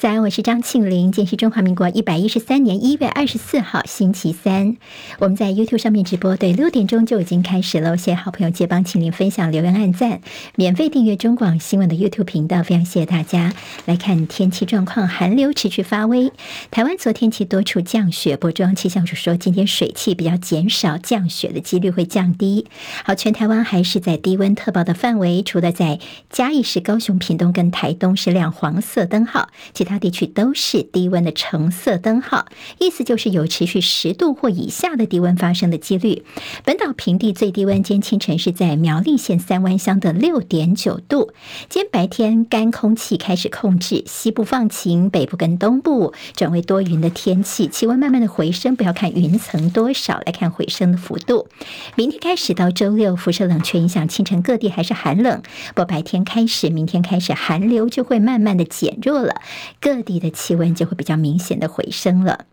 早安，我是张庆玲。今天是中华民国一百一十三年一月二十四号，星期三。我们在 YouTube 上面直播，对，六点钟就已经开始了。谢谢好朋友借帮庆玲分享、留言、按赞，免费订阅中广新闻的 YouTube 频道。非常谢谢大家来看天气状况，寒流持续发威。台湾昨天起多处降雪，不过中央气象署说今天水汽比较减少，降雪的几率会降低。好，全台湾还是在低温特报的范围，除了在嘉义市、高雄、屏东跟台东是亮黄色灯号，其其他地区都是低温的橙色灯号，意思就是有持续十度或以下的低温发生的几率。本岛平地最低温今天清晨是在苗栗县三湾乡的六点九度。今天白天干空气开始控制，西部放晴，北部跟东部转为多云的天气，气温慢慢的回升。不要看云层多少，来看回升的幅度。明天开始到周六，辐射冷却影响，清晨各地还是寒冷。不过白天开始，明天开始寒流就会慢慢的减弱了。各地的气温就会比较明显的回升了。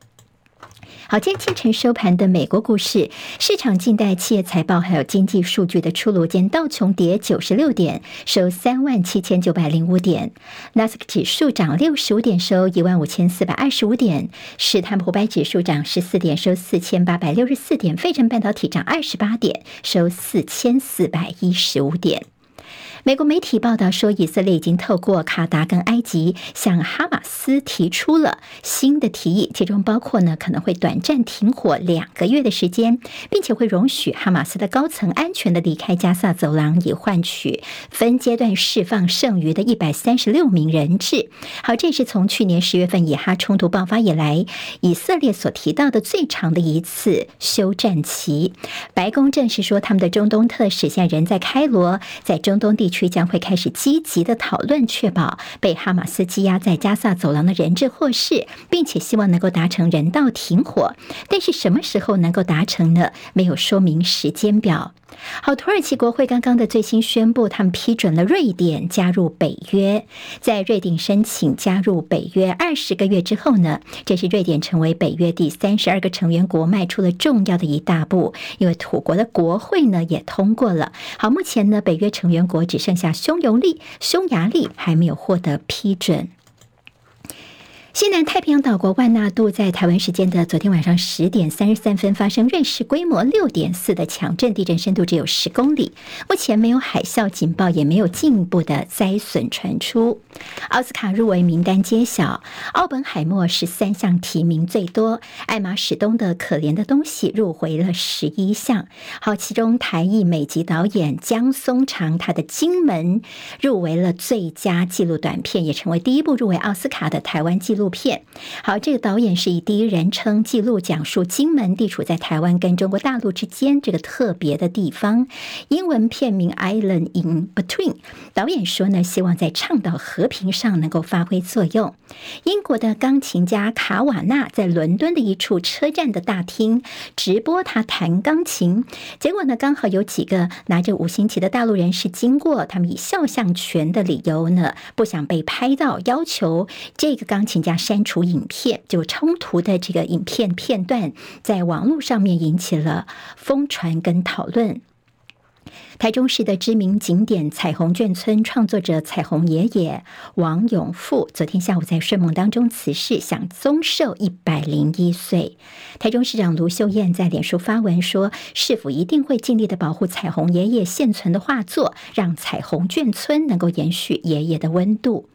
好，今天清晨收盘的美国股市，市场静待企业财报还有经济数据的出炉。间道琼跌九十六点，收三万七千九百零五点；纳斯克指数涨六十五点，收一万五千四百二十五点；史坦普白指数涨十四点，收四千八百六十四点；费城半导体涨二十八点，收四千四百一十五点。美国媒体报道说，以色列已经透过卡达跟埃及向哈马斯提出了新的提议，其中包括呢可能会短暂停火两个月的时间，并且会容许哈马斯的高层安全的离开加萨走廊，以换取分阶段释放剩余的一百三十六名人质。好，这是从去年十月份以哈冲突爆发以来，以色列所提到的最长的一次休战期。白宫证实说，他们的中东特使现在人在开罗，在中东地区区。将会开始积极的讨论，确保被哈马斯羁押在加萨走廊的人质获释，并且希望能够达成人道停火。但是什么时候能够达成呢？没有说明时间表。好，土耳其国会刚刚的最新宣布，他们批准了瑞典加入北约。在瑞典申请加入北约二十个月之后呢，这是瑞典成为北约第三十二个成员国迈出了重要的一大步。因为土国的国会呢也通过了。好，目前呢北约成员国只剩下匈牙利，匈牙利还没有获得批准。西南太平洋岛国万纳度在台湾时间的昨天晚上十点三十三分发生芮氏规模六点四的强震，地震深度只有十公里。目前没有海啸警报，也没有进一步的灾损传出。奥斯卡入围名单揭晓，奥本海默十三项提名最多，艾玛史东的可怜的东西入围了十一项。好，其中台裔美籍导演江松长他的《金门》入围了最佳纪录短片，也成为第一部入围奥斯卡的台湾纪录。片好，这个导演是以第一人称记录讲述金门地处在台湾跟中国大陆之间这个特别的地方。英文片名《Island in Between》。导演说呢，希望在倡导和平上能够发挥作用。英国的钢琴家卡瓦纳在伦敦的一处车站的大厅直播他弹钢琴，结果呢，刚好有几个拿着五星旗的大陆人士经过，他们以肖像权的理由呢，不想被拍到，要求这个钢琴家。删除影片，就冲突的这个影片片段，在网络上面引起了疯传跟讨论。台中市的知名景点彩虹眷村创作者彩虹爷爷王永富，昨天下午在睡梦当中辞世，享终寿一百零一岁。台中市长卢秀燕在脸书发文说，市府一定会尽力的保护彩虹爷爷现存的画作，让彩虹眷村能够延续爷爷的温度。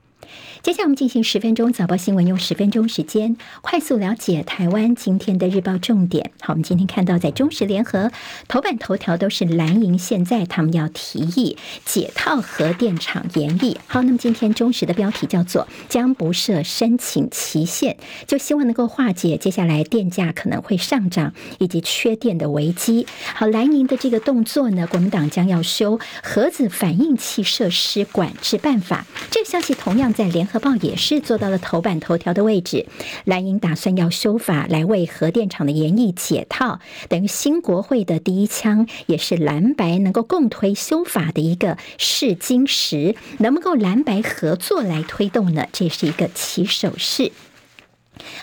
接下来我们进行十分钟早报新闻，用十分钟时间快速了解台湾今天的日报重点。好，我们今天看到在中时联合头版头条都是蓝营，现在他们要提议解套核电厂延役。好，那么今天中时的标题叫做“将不设申请期限”，就希望能够化解接下来电价可能会上涨以及缺电的危机。好，蓝营的这个动作呢，国民党将要修核子反应器设施管制办法。这个消息同样在联。《合报》也是做到了头版头条的位置，蓝营打算要修法来为核电厂的延役解套，等于新国会的第一枪，也是蓝白能够共推修法的一个试金石，能不能够蓝白合作来推动呢？这是一个起手式。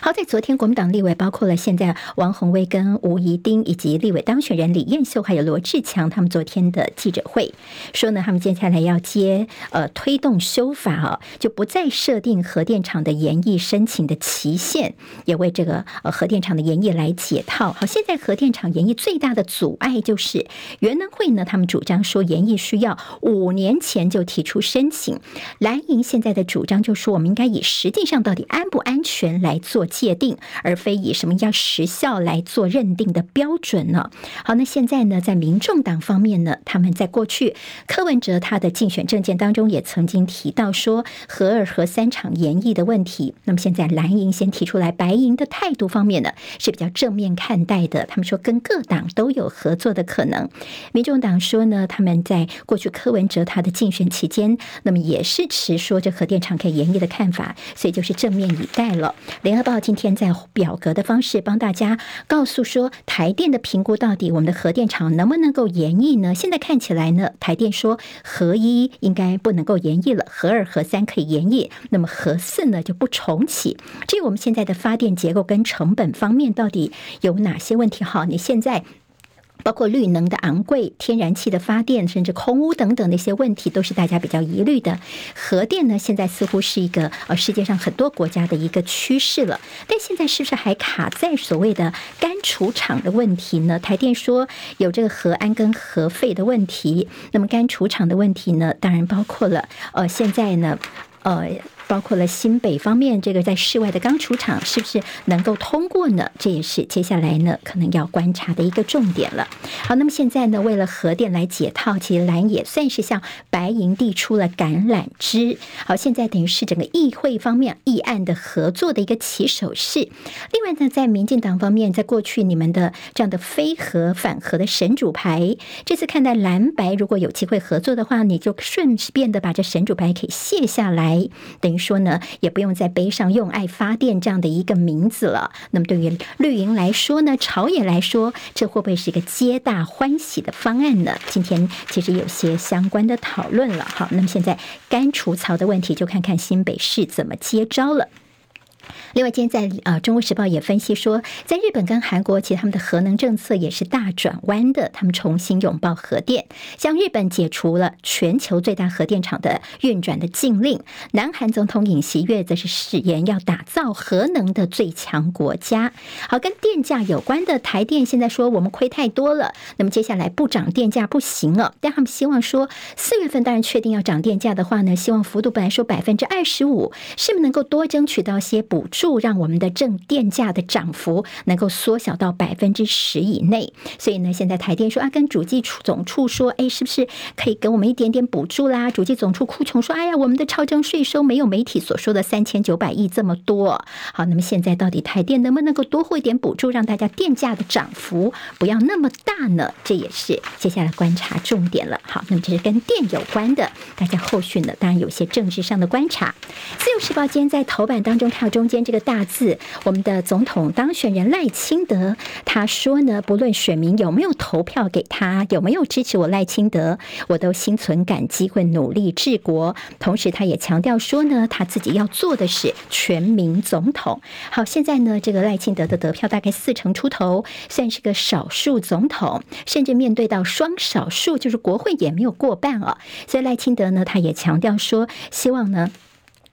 好在昨天，国民党立委包括了现在王鸿薇跟吴怡丁，以及立委当选人李彦秀，还有罗志强，他们昨天的记者会说呢，他们接下来要接呃推动修法啊，就不再设定核电厂的研议申请的期限，也为这个呃核电厂的研议来解套。好，现在核电厂研议最大的阻碍就是原能会呢，他们主张说研议需要五年前就提出申请，蓝营现在的主张就说，我们应该以实际上到底安不安全来做界定，而非以什么样时效来做认定的标准呢？好，那现在呢，在民众党方面呢，他们在过去柯文哲他的竞选政见当中也曾经提到说核二核三厂研议的问题。那么现在蓝营先提出来，白营的态度方面呢是比较正面看待的。他们说跟各党都有合作的可能。民众党说呢，他们在过去柯文哲他的竞选期间，那么也是持说这核电厂可以研议的看法，所以就是正面以待了。联合报今天在表格的方式帮大家告诉说，台电的评估到底我们的核电厂能不能够延役呢？现在看起来呢，台电说核一应该不能够延役了，核二、核三可以延役，那么核四呢就不重启。至于我们现在的发电结构跟成本方面到底有哪些问题？好，你现在。包括绿能的昂贵、天然气的发电，甚至空污等等的一些问题，都是大家比较疑虑的。核电呢，现在似乎是一个呃世界上很多国家的一个趋势了。但现在是不是还卡在所谓的干储厂的问题呢？台电说有这个核安跟核废的问题。那么干储厂的问题呢，当然包括了呃现在呢呃。包括了新北方面，这个在室外的钢储厂是不是能够通过呢？这也是接下来呢可能要观察的一个重点了。好，那么现在呢，为了核电来解套，其实蓝也算是向白营递出了橄榄枝。好，现在等于是整个议会方面议案的合作的一个起手式。另外呢，在民进党方面，在过去你们的这样的非核反核的神主牌，这次看待蓝白如果有机会合作的话，你就顺便的把这神主牌给卸下来，等于。说呢，也不用再背上“用爱发电”这样的一个名字了。那么对于绿营来说呢，朝野来说，这会不会是一个皆大欢喜的方案呢？今天其实有些相关的讨论了。好，那么现在干除槽的问题，就看看新北市怎么接招了。另外，今天在呃《中国时报》也分析说，在日本跟韩国，其实他们的核能政策也是大转弯的。他们重新拥抱核电，像日本解除了全球最大核电厂的运转的禁令，南韩总统尹锡悦则是誓言要打造核能的最强国家。好，跟电价有关的台电现在说我们亏太多了，那么接下来不涨电价不行了。但他们希望说四月份当然确定要涨电价的话呢，希望幅度本来说百分之二十五，是不是能够多争取到些补助？让我们的正电价的涨幅能够缩小到百分之十以内，所以呢，现在台电说啊，跟主计总处说，哎，是不是可以给我们一点点补助啦？主计总处哭穷说，哎呀，我们的超征税收没有媒体所说的三千九百亿这么多。好，那么现在到底台电能不能够多获一点补助，让大家电价的涨幅不要那么大呢？这也是接下来观察重点了。好，那么这是跟电有关的，大家后续呢，当然有些政治上的观察。自由时报今天在头版当中看到中间这个。大字，我们的总统当选人赖清德他说呢，不论选民有没有投票给他，有没有支持我赖清德，我都心存感激，会努力治国。同时，他也强调说呢，他自己要做的是全民总统。好，现在呢，这个赖清德的得票大概四成出头，算是个少数总统，甚至面对到双少数，就是国会也没有过半啊。所以赖清德呢，他也强调说，希望呢。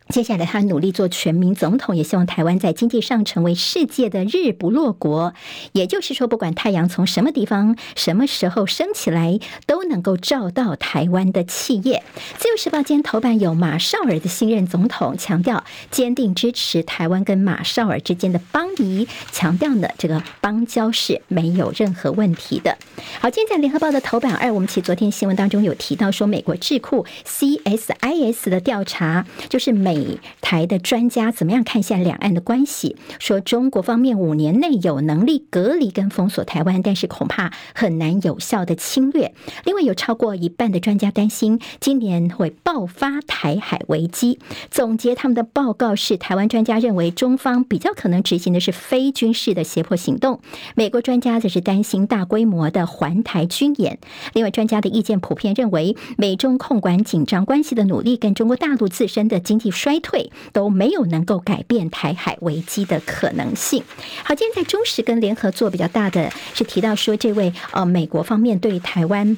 接下来，他努力做全民总统，也希望台湾在经济上成为世界的日不落国。也就是说，不管太阳从什么地方、什么时候升起来，都能够照到台湾的企业。自由时报今天头版有马绍尔的新任总统强调坚定支持台湾跟马绍尔之间的邦谊，强调呢这个邦交是没有任何问题的。好，今天在联合报的头版二，我们其实昨天新闻当中有提到说，美国智库 CSIS 的调查就是美。台的专家怎么样看现在两岸的关系？说中国方面五年内有能力隔离跟封锁台湾，但是恐怕很难有效的侵略。另外，有超过一半的专家担心今年会爆发台海危机。总结他们的报告是，台湾专家认为中方比较可能执行的是非军事的胁迫行动，美国专家则是担心大规模的环台军演。另外，专家的意见普遍认为，美中控管紧张关系的努力跟中国大陆自身的经济。衰退，都没有能够改变台海危机的可能性。好，今天在中时跟联合做比较大的是提到说，这位呃美国方面对台湾。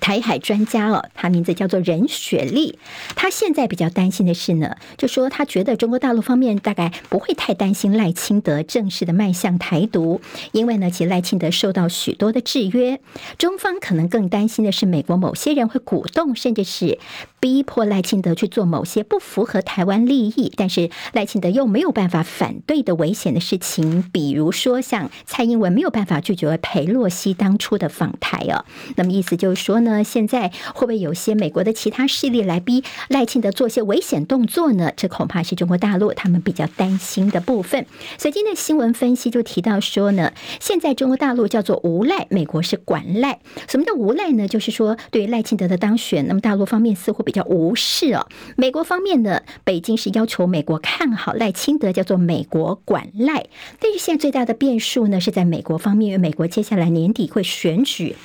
台海专家哦，他名字叫做任雪丽。他现在比较担心的是呢，就说他觉得中国大陆方面大概不会太担心赖清德正式的迈向台独，因为呢，其实赖清德受到许多的制约。中方可能更担心的是，美国某些人会鼓动，甚至是逼迫赖清德去做某些不符合台湾利益，但是赖清德又没有办法反对的危险的事情，比如说像蔡英文没有办法拒绝裴洛西当初的访台哦。那么意思就是说。那现在会不会有些美国的其他势力来逼赖清德做些危险动作呢？这恐怕是中国大陆他们比较担心的部分。所以今天的新闻分析就提到说呢，现在中国大陆叫做无赖，美国是管赖。什么叫无赖呢？就是说对于赖清德的当选，那么大陆方面似乎比较无视哦。美国方面呢，北京是要求美国看好赖清德，叫做美国管赖。但是现在最大的变数呢，是在美国方面，因为美国接下来年底会选举。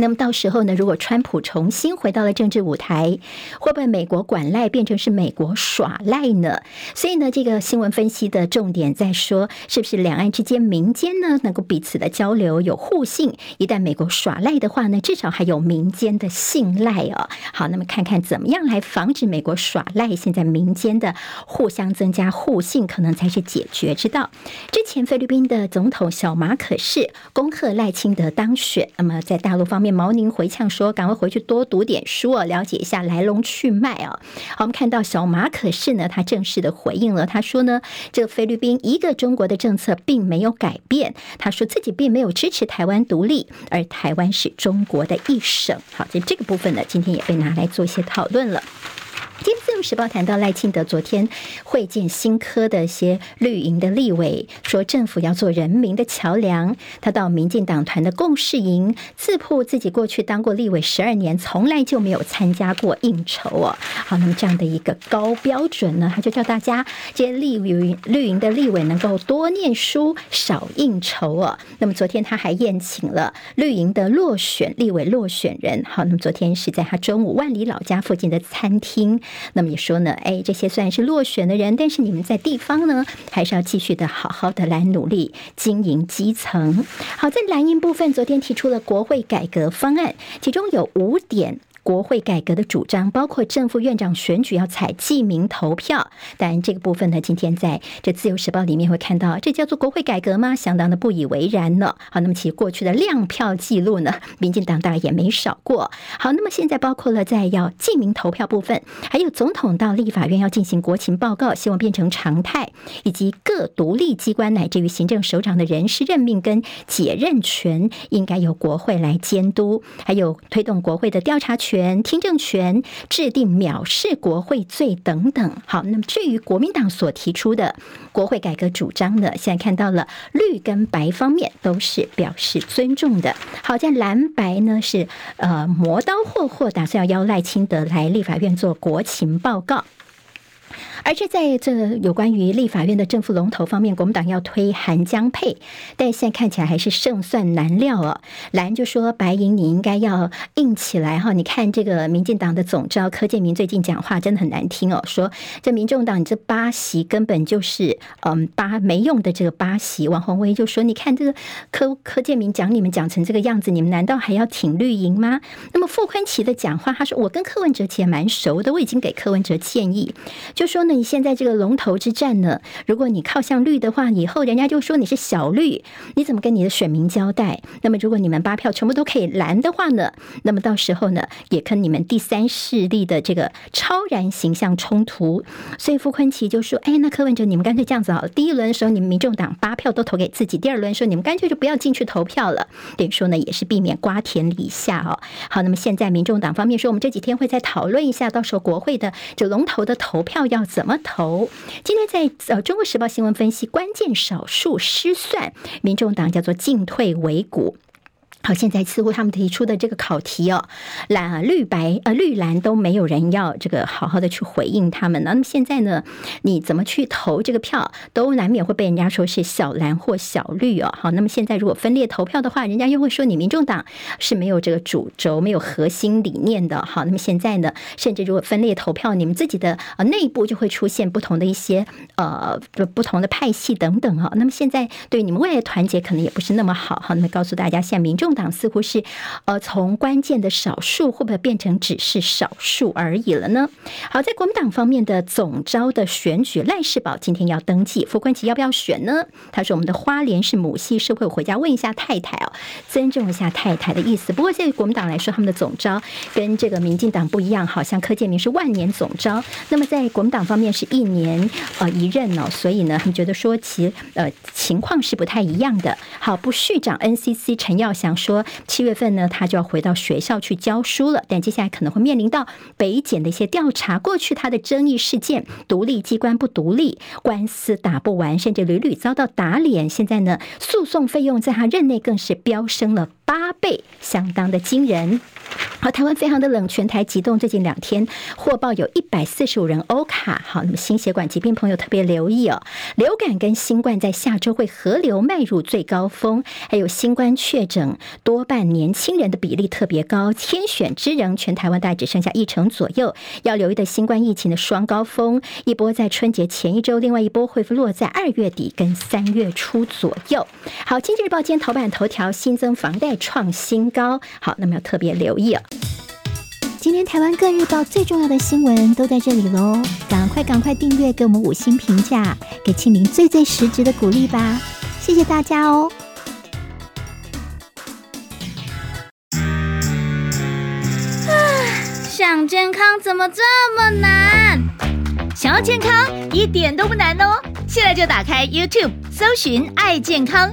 那么到时候呢，如果川普重新回到了政治舞台，会不会美国管赖变成是美国耍赖呢？所以呢，这个新闻分析的重点在说，是不是两岸之间民间呢能够彼此的交流有互信？一旦美国耍赖的话呢，至少还有民间的信赖哦。好，那么看看怎么样来防止美国耍赖？现在民间的互相增加互信，可能才是解决之道。之前菲律宾的总统小马可是恭贺赖清德当选，那么在大陆方面。毛宁回呛说：“赶快回去多读点书哦，了解一下来龙去脉啊。”好，我们看到小马可是呢，他正式的回应了，他说呢，这个菲律宾一个中国的政策并没有改变，他说自己并没有支持台湾独立，而台湾是中国的一省。好，这这个部分呢，今天也被拿来做一些讨论了。《时报》谈到赖清德昨天会见新科的一些绿营的立委，说政府要做人民的桥梁。他到民进党团的共事营，自曝自己过去当过立委十二年，从来就没有参加过应酬哦。好，那么这样的一个高标准呢，他就叫大家这些绿营绿营的立委能够多念书，少应酬哦。那么昨天他还宴请了绿营的落选立委落选人。好，那么昨天是在他中午万里老家附近的餐厅。那么你说呢？哎，这些虽然是落选的人，但是你们在地方呢，还是要继续的好好的来努力经营基层。好，在蓝营部分，昨天提出了国会改革方案，其中有五点。国会改革的主张包括正副院长选举要采记名投票，但这个部分呢，今天在这《自由时报》里面会看到，这叫做国会改革吗？相当的不以为然呢。好，那么其实过去的亮票记录呢，民进党大概也没少过。好，那么现在包括了在要记名投票部分，还有总统到立法院要进行国情报告，希望变成常态，以及各独立机关乃至于行政首长的人事任命跟解任权，应该由国会来监督，还有推动国会的调查权。权、听证权、制定藐视国会罪等等。好，那么至于国民党所提出的国会改革主张呢，现在看到了绿跟白方面都是表示尊重的。好，在蓝白呢是呃磨刀霍霍，打算要邀赖清德来立法院做国情报告。而且在这有关于立法院的正副龙头方面，国民党要推韩江配，但现在看起来还是胜算难料哦。蓝就说白银你应该要硬起来哈，你看这个民进党的总召柯建铭最近讲话真的很难听哦，说这民众党你这八席根本就是嗯八没用的这个八席。王鸿薇就说，你看这个柯柯建铭讲你们讲成这个样子，你们难道还要挺绿营吗？那么傅昆萁的讲话，他说我跟柯文哲其实蛮熟的，我已经给柯文哲建议，就说呢。你现在这个龙头之战呢，如果你靠向绿的话，以后人家就说你是小绿，你怎么跟你的选民交代？那么如果你们八票全部都可以蓝的话呢，那么到时候呢，也跟你们第三势力的这个超然形象冲突。所以傅昆萁就说：“哎，那柯文哲，你们干脆这样子好了，第一轮的时候你们民众党八票都投给自己，第二轮说你们干脆就不要进去投票了。等于说呢，也是避免瓜田李下哦。好，那么现在民众党方面说，我们这几天会再讨论一下，到时候国会的这龙头的投票要怎怎。”么投？今天在呃《中国时报》新闻分析，关键少数失算，民众党叫做进退维谷。好，现在似乎他们提出的这个考题哦，蓝绿白呃绿蓝都没有人要这个好好的去回应他们。那么现在呢，你怎么去投这个票，都难免会被人家说是小蓝或小绿哦。好，那么现在如果分裂投票的话，人家又会说你民众党是没有这个主轴、没有核心理念的。好，那么现在呢，甚至如果分裂投票，你们自己的呃内部就会出现不同的一些呃不同的派系等等哈。那么现在对你们未来的团结可能也不是那么好哈。那么告诉大家，现在民众。党似乎是，呃，从关键的少数会不会变成只是少数而已了呢？好，在国民党方面的总招的选举，赖世宝今天要登记，傅冠奇要不要选呢？他说：“我们的花莲是母系社会，我回家问一下太太哦，尊重一下太太的意思。”不过，在国民党来说，他们的总招跟这个民进党不一样，好像柯建铭是万年总招，那么在国民党方面是一年呃一任哦，所以呢，他们觉得说其呃情况是不太一样的。好，不续长 NCC 陈耀祥说。七月份呢，他就要回到学校去教书了，但接下来可能会面临到北检的一些调查。过去他的争议事件，独立机关不独立，官司打不完，甚至屡屡遭到打脸。现在呢，诉讼费用在他任内更是飙升了八倍，相当的惊人。好，台湾非常的冷，全台急冻，最近两天获报有一百四十五人欧卡。好，那么心血管疾病朋友特别留意哦，流感跟新冠在下周会合流迈入最高峰，还有新冠确诊多半年轻人的比例特别高，天选之人，全台湾大概只剩下一成左右。要留意的新冠疫情的双高峰，一波在春节前一周，另外一波会落在二月底跟三月初左右。好，经济日报今天头版头条新增房贷创新高，好，那么要特别留意哦。今天台湾各日报最重要的新闻都在这里喽，赶快赶快订阅，给我们五星评价，给庆林最最实质的鼓励吧，谢谢大家哦。啊，想健康怎么这么难？想要健康一点都不难哦，现在就打开 YouTube，搜寻“爱健康”，